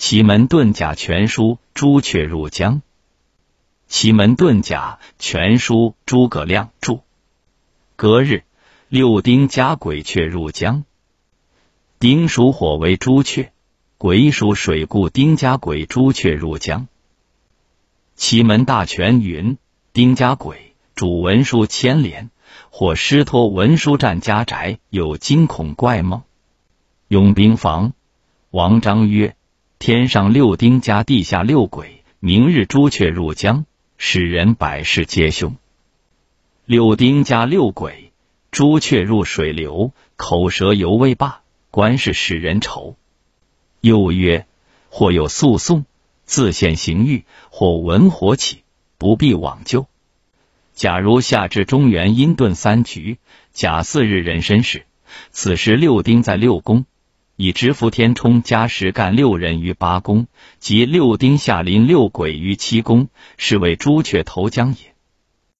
奇门遁甲全书朱雀入江。奇门遁甲全书诸葛亮著。隔日，六丁加鬼雀入江。丁属火为朱雀，鬼属水，故丁加鬼朱雀入江。奇门大全云：丁加鬼主文书牵连，或师托文书占家宅，有惊恐怪梦。用兵房，王章曰。天上六丁加地下六鬼，明日朱雀入江，使人百事皆凶。六丁加六鬼，朱雀入水流，口舌犹未罢，官事使人愁。又曰：或有诉讼，自现刑狱，或文火起，不必往救。假如夏至中原阴遁三局，甲巳日壬申时，此时六丁在六宫。以直伏天冲加时干六人于八宫，及六丁下临六鬼于七宫，是为朱雀投江也。